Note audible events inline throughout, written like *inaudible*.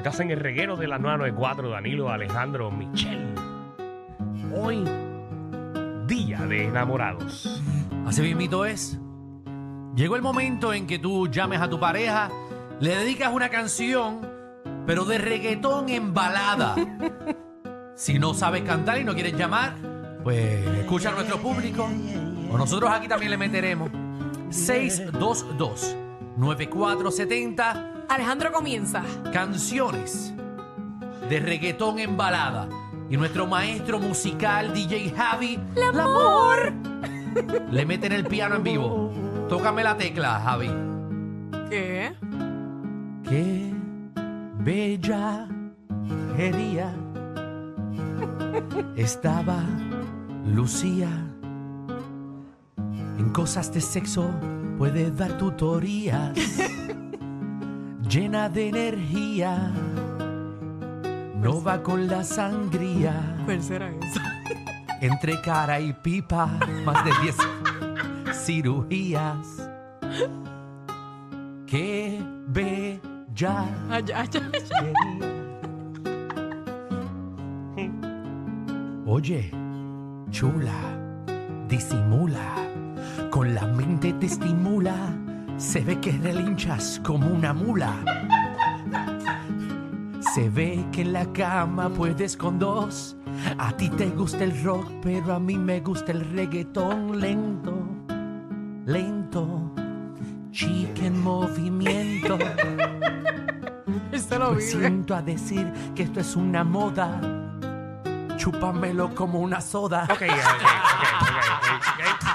Estás en el reguero de la 994, Danilo Alejandro Michel. Hoy, día de enamorados. Así mismito es. Llegó el momento en que tú llames a tu pareja, le dedicas una canción, pero de reggaetón en balada. *laughs* si no sabes cantar y no quieres llamar, pues escucha a nuestro público. O nosotros aquí también le meteremos. 622-9470. Alejandro comienza. Canciones de reggaetón en balada. Y nuestro maestro musical, DJ Javi, El amor. le meten el piano en vivo. Tócame la tecla, Javi. ¿Qué? Qué bella herida estaba Lucía. En cosas de sexo puede dar tutorías. *laughs* Llena de energía. No va con la sangría. ¿Cuál será eso? *laughs* Entre cara y pipa, más de 10 cirugías. Qué bella Ay, ay, ay, ay. Oye, chula, disimula, con la mente te estimula, se ve que relinchas como una mula. Se ve que en la cama puedes con dos. A ti te gusta el rock, pero a mí me gusta el reggaetón lento, lento, chica en movimiento. *laughs* Lo Me siento a decir que esto es una moda. Chúpamelo como una soda. Ok, ok, ok, ok, ok, ok.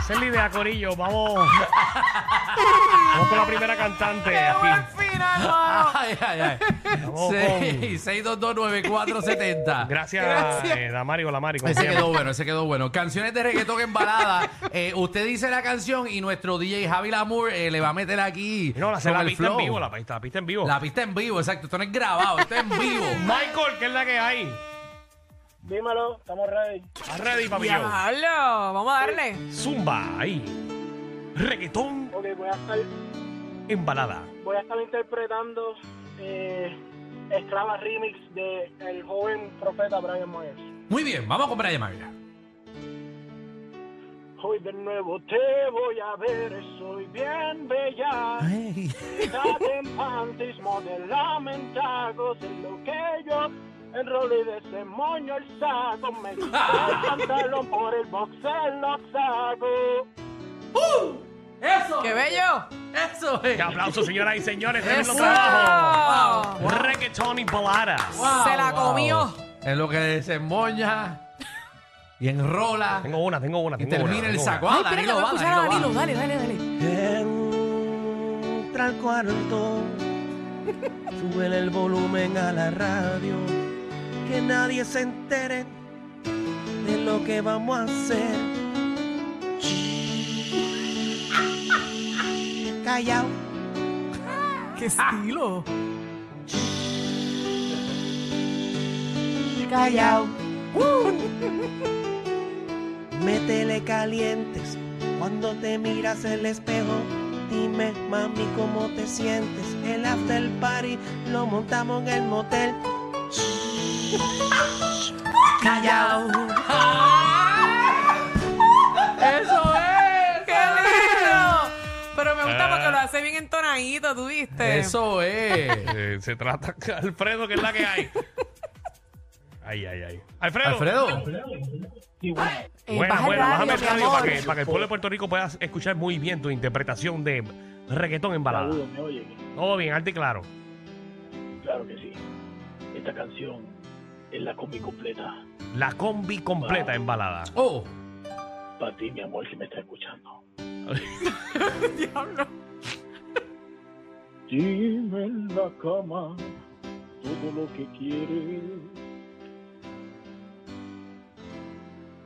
Esa es la idea, Corillo. Vamos. *laughs* Vamos con la primera cantante Llegó al aquí. final, mano. Ay, ay, ay. Vamos Sí, 6229470. Gracias, Gracias. eh, Damari o Lamari. como Ese quedó bueno, ese quedó bueno. Canciones de reggaetón en balada. Eh, usted dice la canción y nuestro DJ Javi Lamour eh, le va a meter aquí. No, la, con la el pista en flow. vivo, la pista, la pista en vivo. La pista en vivo, exacto. Esto no es grabado, esto es en vivo. *laughs* Michael, ¿qué es la que hay? Dímelo, estamos ready. ¿Estás ready, papillo? Diablo, vamos a darle. Zumba, ahí. Reggaetón Ok, voy a estar, en balada. voy a estar interpretando eh, Esclava Remix de el joven profeta Brian Myers. Muy bien, vamos con Brian Mayer. Hoy de nuevo te voy a ver, soy bien bella. Estás en panties, modelamentos, en lo que yo enrolé de ese moño el saco. Me *laughs* el pantalón por el boxer, lo saco. ¡Eso! ¡Qué bello! ¡Eso es! ¡Qué aplausos, señoras y señores! ¡Tremendo Eso. trabajo! ¡Wow! Reggaetón y balada. Wow, Se la wow. comió. En lo que desemboña y enrola Tengo una, tengo una, y tengo una. termina el tengo saco. una. Ah, Ay, espérate, voy a escuchar a Danilo. Dale, dale, dale. Entra al cuarto, sube el volumen a la radio, que nadie se entere de lo que vamos a hacer. Callao, ¡Qué estilo! callao. Métele calientes cuando te miras el espejo. Dime, mami, cómo te sientes. El after party lo montamos en el motel. Callao. Hace bien entonadito, ¿tú viste? Eso es. *laughs* Eh, se trata *laughs* Alfredo, que es la que hay. Ay, ay, ay. Alfredo. Alfredo. Eh, baja el buena, bájame el mi radio amor. para que, para que el pueblo de Puerto Rico pueda escuchar muy bien tu interpretación de reggaetón en balada. Saludos, ¿me oyen? Todo bien, alto y claro. Claro que sí. Esta canción es la combi completa. La combi completa en balada. Oh, Para ti, mi amor, que me está escuchando. *laughs* Diablo. Dime en la cama todo lo que quieres.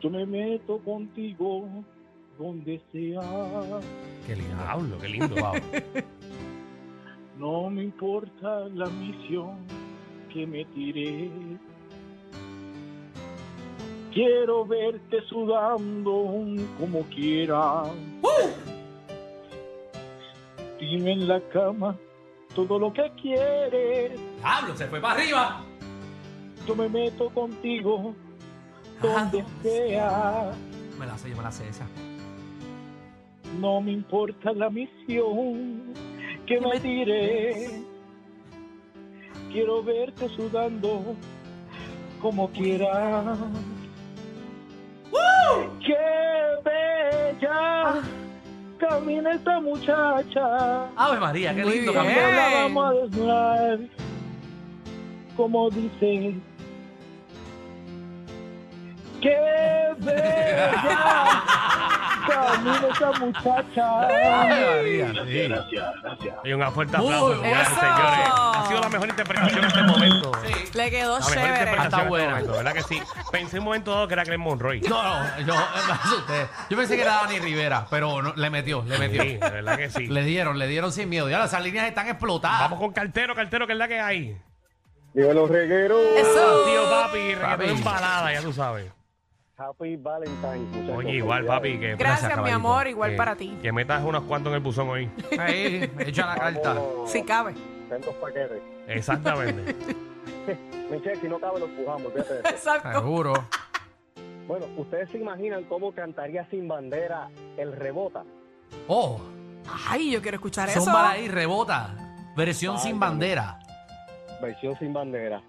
Yo me meto contigo donde sea. qué lindo. Diablo, qué lindo. Wow. *laughs* No me importa la misión que me tiré. Quiero verte sudando como quiera. Dime en la cama todo lo que quieres. Pablo, se fue para arriba. Yo me meto contigo donde Ah. sea. Me la sé, yo me la sé esa. No me importa la misión que me tire. Quiero verte sudando como quieras. ¡Qué bella! Camina esta muchacha. Ave María, qué Muy lindo bien. caminar. La vamos a desnudar. Como dice. ¡Qué *laughs* bella! Esta muchacha. Ave María, sí. Gracias, gracias. Y un fuerte aplauso, bien. señoras y Eso. señores. Ha sido la mejor interpretación en este momento. Sí. Le quedó La mejor chévere. interpretación Está en este buena. momento, ¿verdad que sí? Pensé un momento dado que era Glenn Monroy. No, no, yo me asusté. Yo pensé que era Dani Rivera, pero no, le metió, le metió. Sí, de verdad que sí. Le dieron, le dieron sin miedo. Ya esas líneas están explotadas. Vamos con cartero, cartero, que es la que hay. Digo los regueros. Eso. Tío papi, reggaetón Papi. en balada, ya tú sabes. Happy Valentine, muchachos. Oye, igual, papi, que, Gracias, mi caballito. amor. Igual que- para ti. que metas unos cuantos en el buzón hoy. *laughs* Ahí, echa la carta. Si cabe. Tantos paquetes. Exactamente. *laughs* Michelle, si no cabe, lo empujamos. fíjate de eso. Exacto. Seguro. Bueno, ¿ustedes se imaginan cómo cantaría sin bandera el rebota? Oh, Ay, yo quiero escuchar eso. Zúmbala ahí, rebota. Versión sin bandera. Versión sin bandera.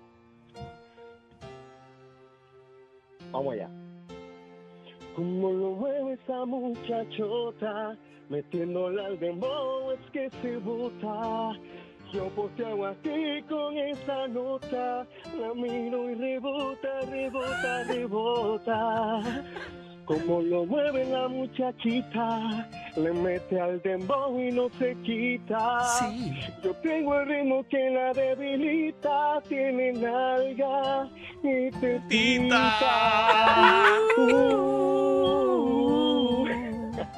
Vamos allá. Como lo mueve esa muchachota, metiéndola al dembow, es que se bota. Yo poseo aquí con esa nota, la miro y rebota, rebota, rebota. Como lo mueve la muchachita, le mete al dembow y no se quita. Sí. Yo tengo el ritmo que la debilita, tiene nalga y tetita. Uh.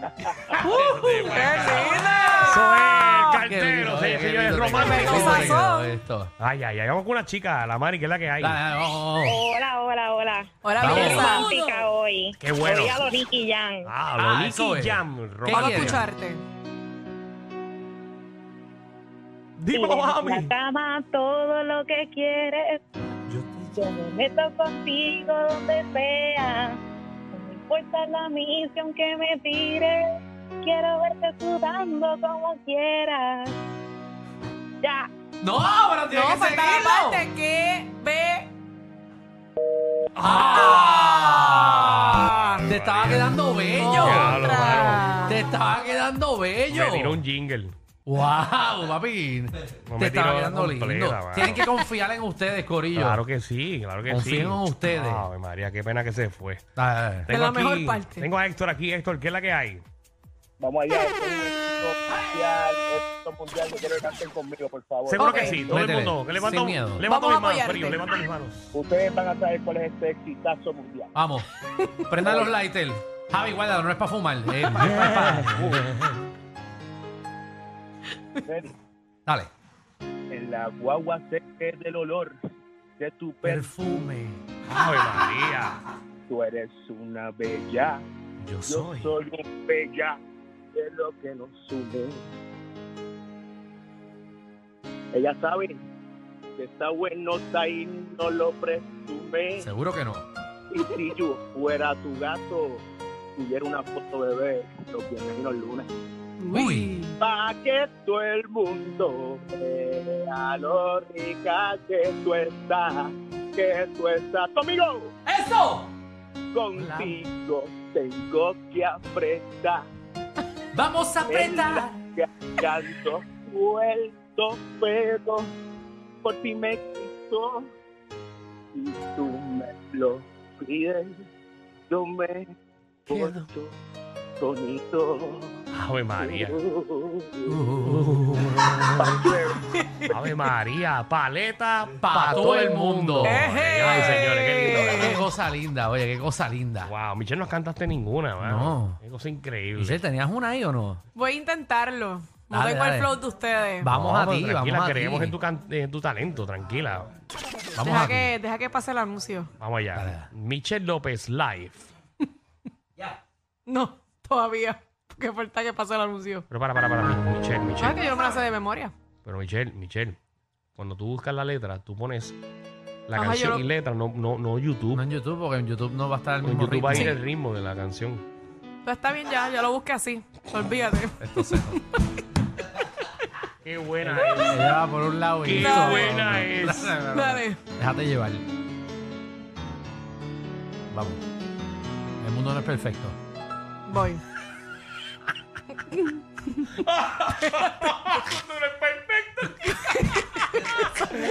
*laughs* *laughs* ¡Qué linda! Eso es, Ah, Qué lindo, cartero, romántico. te esto. Ay, ay, ay. Vamos con una chica, la Mari, que es la que hay. Dale, dale. Hola, hola, hola. Hola, Vamos. belleza. Romántica hoy. Qué bueno. Voy a Nicky. Ah, Ah, lo eso Nicky es. Jam. Vamos a romántico. quieres? escucharte. En mami. la cama todo lo que quieres. Yo me meto contigo donde sea. Importa la misión que me tires. Quiero verte sudando como quieras. Ya. No, pero tiene No, que falta la parte que ve. ¡Ah! Te estaba quedando bello. Te estaba quedando bello. Me tiró un jingle. Wow, papi. No Te me estaba tiró quedando completa, lindo. mano. Tienen que confiar en ustedes, Corillo. Claro que sí, claro que Confíen sí. en ustedes. Ay, María, qué pena que se fue. Ah, De la mejor parte. Tengo a Héctor aquí. Héctor, ¿qué es la que hay? Vamos allá, esto es un éxito mundial, éxito mundial, yo quiero que canten conmigo, por favor. Seguro Ok. que sí. Todo Métele, el mundo. Que levanto, sin miedo. levanto Vamos a mis manos, apoyarte. frío. Levanto mis manos. Ustedes van a saber cuál es este exitazo mundial. Vamos. Prendan los lighters. Javi, guárdalo, no es para fumar. eh, es para- Ready. Dale. En la guagua sé que del olor de tu perfume. Ay, María. Tú eres una bella, Yo yo soy. soy un bella de lo que nos une. Ella sabe que está bueno y no lo presume. Seguro que no. Y si yo fuera tu gato, tuviera una foto bebé, los bienvenidos el lunes. Uy. Pa' que todo el mundo vea lo rica que tú estás, que tú estás conmigo. ¡Eso! Contigo tengo que apretar. *laughs* Vamos a apretar. Que ando suelto, pero por ti me quito. Y tú me lo pides, yo me porto bonito. Ave María. Uh, Ave María. Paleta Pa' para todo el mundo. Ay, señores, qué lindo. qué cosa linda, oye, qué cosa linda. Wow, Michelle, no cantaste ninguna, mano. No. Qué cosa increíble. Michelle, ¿tenías una ahí o no? Voy a intentarlo. No Dale, tengo el dale. flow de ustedes. Vamos No, a ti, tranquila, vamos a creemos ti. en tu, can- en tu talento, tranquila. Vamos Deja ti. que, deja que pase el anuncio. Vamos allá. Dale. Michelle López Live. *laughs* No, todavía. *laughs* Porque falta que pase el anuncio. Pero para, para, para. Michelle, ¿Sabes Michelle. que yo no me la sé de memoria? Pero Michelle, Michelle, cuando tú buscas la letra, tú pones la Ajá, canción lo- y letra, no, no, no YouTube. No en YouTube, porque en YouTube no va a estar el en mismo YouTube va a ir ritmo. el ritmo de la canción. Pues está bien ya, yo lo busqué así. Olvídate. Entonces, *laughs* Qué buena es. ella va por un lado y Qué buena es. *laughs* Dale. Déjate llevar. Vamos. El mundo no es perfecto. Voy.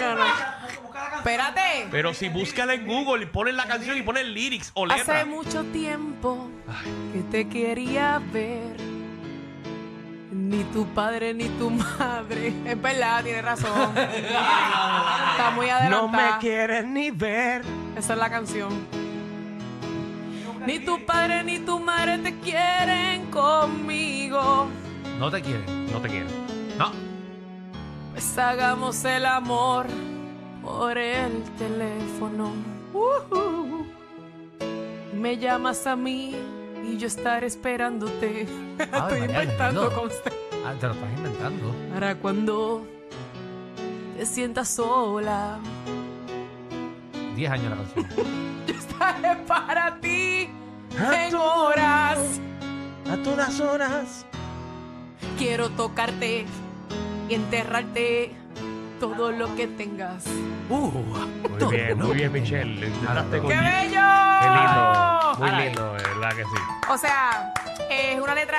No, no. Espérate. Pero si búscala en Google y pones la canción y pones lyrics o. Hace mucho tiempo que te quería ver. Ni tu padre ni tu madre. Es verdad, tienes razón. *laughs* Está muy No adelantada. me quieres ni ver. Esa es la canción. Ni tu padre ni tu madre te quieren conmigo. No te quieren. No te quiero. No. Pues hagamos el amor por el teléfono. Ujú. Me llamas a mí y yo estaré esperándote. *laughs* Estoy María, inventando Alejandro. con usted. Ah, te lo estás inventando. Para cuando te sientas sola, Diez años la canción. *laughs* yo estaré para ti A en horas. A todas horas. Quiero tocarte y enterrarte todo lo que tengas. Uh, Muy bien, muy bien, Michelle. Con- ¡Qué bello! Qué lindo. Muy lindo, de verdad que sí. O sea, es una letra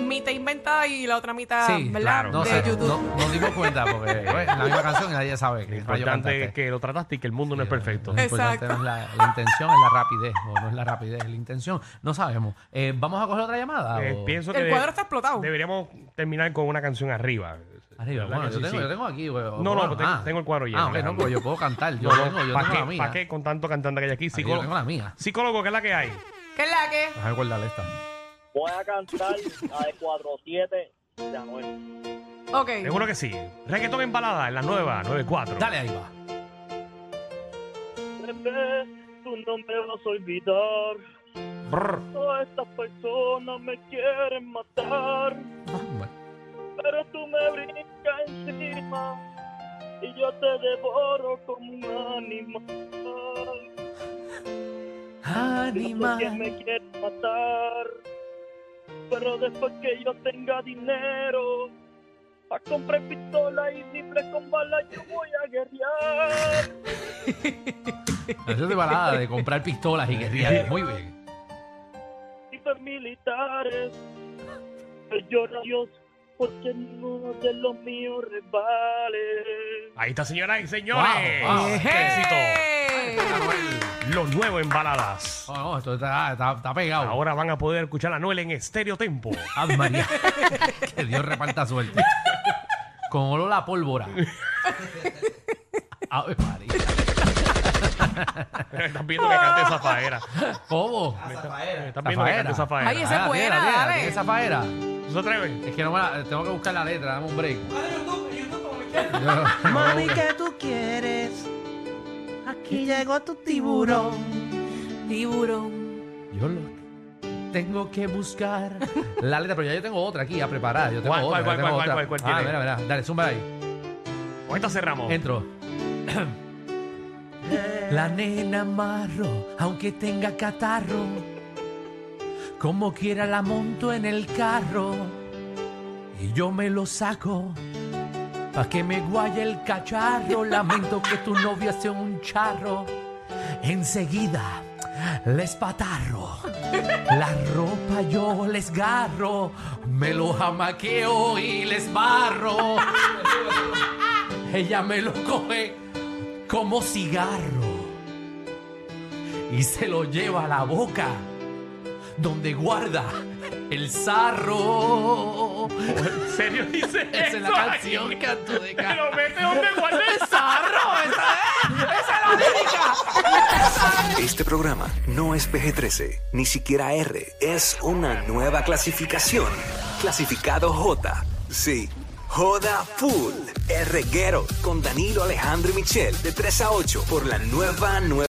mitad inventada y la otra mitad, Sí, ¿verdad? claro, no de sé, YouTube. no, nos dimos cuenta porque *laughs* pues, la misma canción y nadie sabe Lo que rayo importante es que lo trataste y que el mundo no es perfecto. Lo importante Exacto. no es la, la intención, es la rapidez. O no es la rapidez, es la intención. No sabemos. Eh, ¿Vamos a coger otra llamada? Eh, o- pienso que El de- cuadro está explotado. deberíamos terminar con una canción arriba. Arriba, ¿Verdad bueno, que yo sí? tengo, Sí. yo tengo aquí. güey, No, no, bueno, pues tengo- tengo el cuadro lleno, Ah, ok, no, Alejandro. pues yo puedo cantar. Yo No, no, tengo, yo ¿para tengo qué, la mía. ¿Para qué con tanto cantante que hay aquí? Aquí yo Psicólogo, tengo la mía. psicólogo, ¿qué es la que hay? ¿Qué es la que? Déjame guardarle esta. Voy a cantar la de 4-7 de Anuel. Ok. Seguro que sí. Reggaetón en balada en la nueva 94. Dale, ahí va. Bebé, tú no me vas a olvidar. Brr. Todas estas personas me quieren matar. Ah, bueno. Pero tú me brincas encima y yo te devoro como un animal. Yo sé que me quieres matar, pero después que yo tenga dinero, a comprar pistola y rifles con balas yo voy a guerrear. *laughs* Canción de balada, de comprar pistolas y guerrillas. Muy bien. Rifles militares, yo lloro a Dios porque ninguno de los míos resbale. Ahí está, señoras y señores. Wow, wow. ¡Qué éxito! Lo nuevo en baladas. No, no, esto está, está, está pegado. Ahora van a poder escuchar a Noel en estéreo tempo. Ave María. *laughs* que Dios reparta suerte. Con olor a pólvora. Ave María. Estás viendo que cante Zafaera. ¿Cómo? Estás viendo que cante Zafaera. Ay, esa es buena, dale. esa faera. ¿Tú se atreves? Es que no me la, tengo que buscar la letra, dame un break. Yo- *laughs* Mami, ¿qué tú quieres? Aquí llegó tu tiburón. Tiburón. Yo lo tengo que buscar *laughs* la letra, pero ya yo tengo otra aquí ya preparada. Yo tengo ¿Cuál, otra, cuál, yo tengo cuál, otra. cuál, cuál, cuál Ah, tiene? mira, mira, dale, zumba ahí. Con esta cerramos. Entro. *coughs* La nena marro, aunque tenga catarro, como quiera la monto en el carro y yo me lo saco. Pa' que me guaye el cacharro, lamento que tu novia sea un charro. Enseguida les patarro, la ropa yo les garro, me lo jamaqueo y les barro. Ella me lo coge como cigarro y se lo lleva a la boca donde guarda el sarro. ¿En serio dice Esa es la eso canción que canto de ca- Pero vete donde guarda el ¡Sarro! *laughs* ¡Esa es! ¡Esa es la lírica! Este programa no es PG-13, ni siquiera R. Es una nueva clasificación. Clasificado J. Sí. Joda Full. El reguero con Danilo Alejandro y Michel de 3 a 8 por la nueva nueva.